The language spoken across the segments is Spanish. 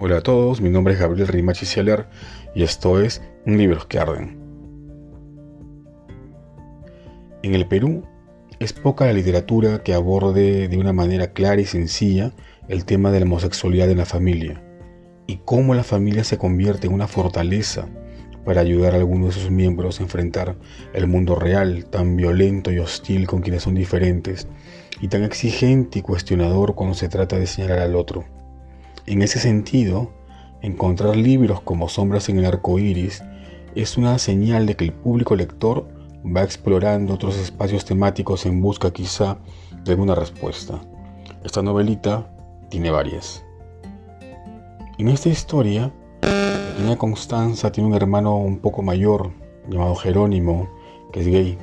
Hola a todos, mi nombre es Gabriel Rimachi Cieler y esto es Libros que Arden. En el Perú es poca la literatura que aborde de una manera clara y sencilla el tema de la homosexualidad en la familia y cómo la familia se convierte en una fortaleza para ayudar a algunos de sus miembros a enfrentar el mundo real, tan violento y hostil con quienes son diferentes, y tan exigente y cuestionador cuando se trata de señalar al otro. En ese sentido, encontrar libros como Sombras en el arco iris es una señal de que el público lector va explorando otros espacios temáticos en busca quizá de alguna respuesta. Esta novelita tiene varias. En esta historia, la Constanza tiene un hermano un poco mayor llamado Jerónimo, que es gay.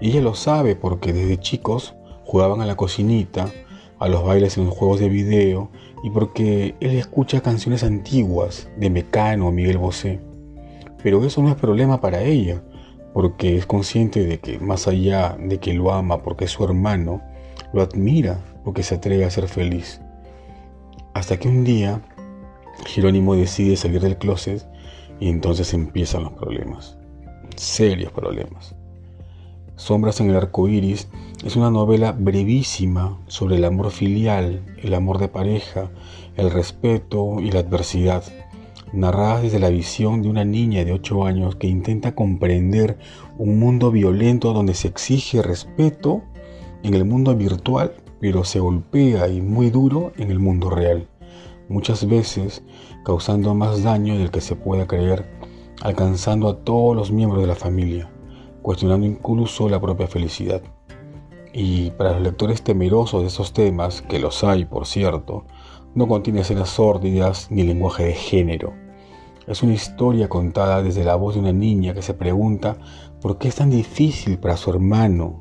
Y ella lo sabe porque desde chicos jugaban a la cocinita, a los bailes en juegos de video y porque él escucha canciones antiguas de Mecano o Miguel Bosé. Pero eso no es problema para ella, porque es consciente de que más allá de que lo ama porque es su hermano, lo admira porque se atreve a ser feliz. Hasta que un día Jerónimo decide salir del closet y entonces empiezan los problemas, serios problemas. Sombras en el arco iris es una novela brevísima sobre el amor filial, el amor de pareja, el respeto y la adversidad, narrada desde la visión de una niña de 8 años que intenta comprender un mundo violento donde se exige respeto en el mundo virtual, pero se golpea y muy duro en el mundo real, muchas veces causando más daño del que se pueda creer, alcanzando a todos los miembros de la familia cuestionando incluso la propia felicidad. Y para los lectores temerosos de esos temas, que los hay por cierto, no contiene escenas sórdidas ni lenguaje de género. Es una historia contada desde la voz de una niña que se pregunta por qué es tan difícil para su hermano,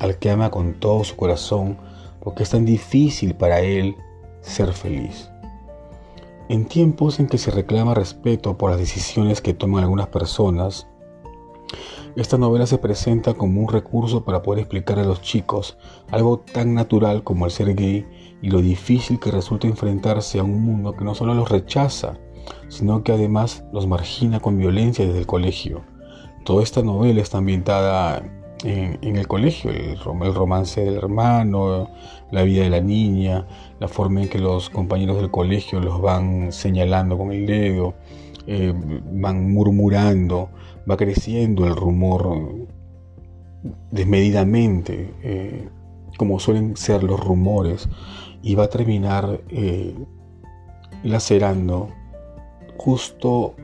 al que ama con todo su corazón, por qué es tan difícil para él ser feliz. En tiempos en que se reclama respeto por las decisiones que toman algunas personas, esta novela se presenta como un recurso para poder explicar a los chicos algo tan natural como el ser gay y lo difícil que resulta enfrentarse a un mundo que no solo los rechaza, sino que además los margina con violencia desde el colegio. Toda esta novela está ambientada en, el colegio, el, romance del hermano, la vida de la niña, la forma en que los compañeros del colegio los van señalando con el dedo, eh, van murmurando, va creciendo el rumor desmedidamente, eh, como suelen ser los rumores, y va a terminar eh, lacerando justo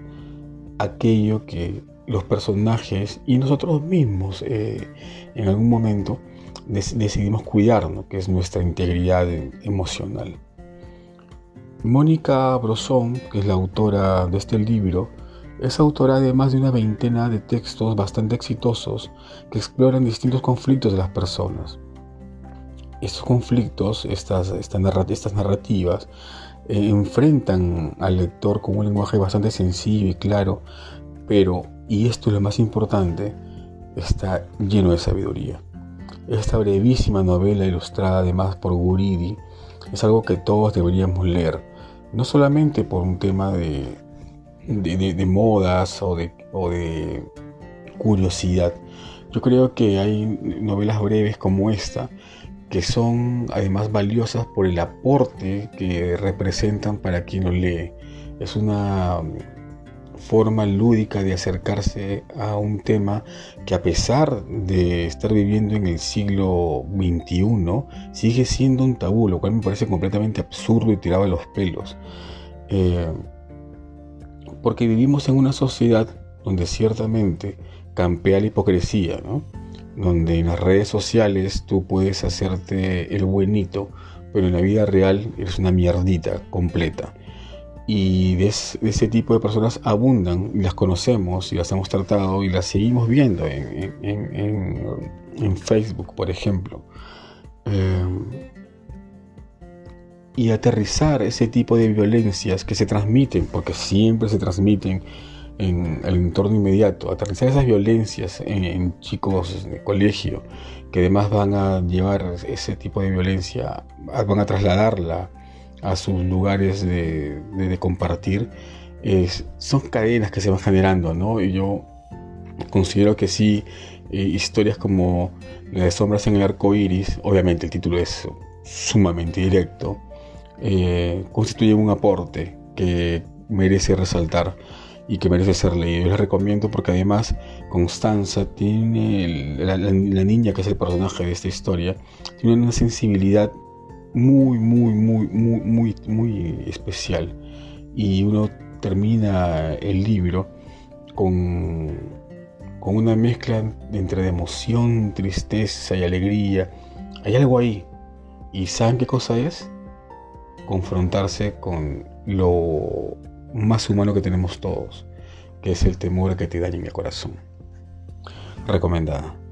aquello que los personajes y nosotros mismos en algún momento decidimos cuidarnos, que es nuestra integridad emocional. Mónica Brosón, que es la autora de este libro, es autora de más de una veintena de textos bastante exitosos que exploran distintos conflictos de las personas. Estos conflictos, estas, estas, narrativas, eh, enfrentan al lector con un lenguaje bastante sencillo y claro, pero, y esto es lo más importante, está lleno de sabiduría. Esta brevísima novela ilustrada además por Guridi es algo que todos deberíamos leer no solamente por un tema de, de, modas o de, o de curiosidad. Yo creo que hay novelas breves como esta que son además valiosas por el aporte que representan para quien lo lee. Es una forma lúdica de acercarse a un tema que a pesar de estar viviendo en el siglo XXI, sigue siendo un tabú, lo cual me parece completamente absurdo y tirado de los pelos. Eh, porque vivimos en una sociedad donde ciertamente campea la hipocresía, donde en las redes sociales tú puedes hacerte el buenito, pero en la vida real eres una mierdita completa. Y de, ese tipo de personas abundan y las conocemos y las hemos tratado y las seguimos viendo en, Facebook, por ejemplo. Eh, y aterrizar ese tipo de violencias que se transmiten, porque siempre se transmiten en el entorno inmediato, aterrizar esas violencias en, chicos de colegio, que además van a llevar ese tipo de violencia, van a trasladarla a sus lugares de, compartir, son cadenas que se van generando, ¿no? Y yo considero que sí, eh, historias como La de Sombras en el Arco Iris, obviamente el título es sumamente directo, eh, constituyen un aporte que merece resaltar y que merece ser leído. Les recomiendo porque además Constanza tiene, la, niña que es el personaje de esta historia, tiene una sensibilidad muy, muy, muy, muy, muy, muy especial. Y uno termina el libro con, con una mezcla entre emoción, tristeza y alegría. Hay algo ahí. ¿Y saben qué cosa es? Confrontarse con lo más humano que tenemos todos, que es el temor que te dañen el corazón. Recomendada.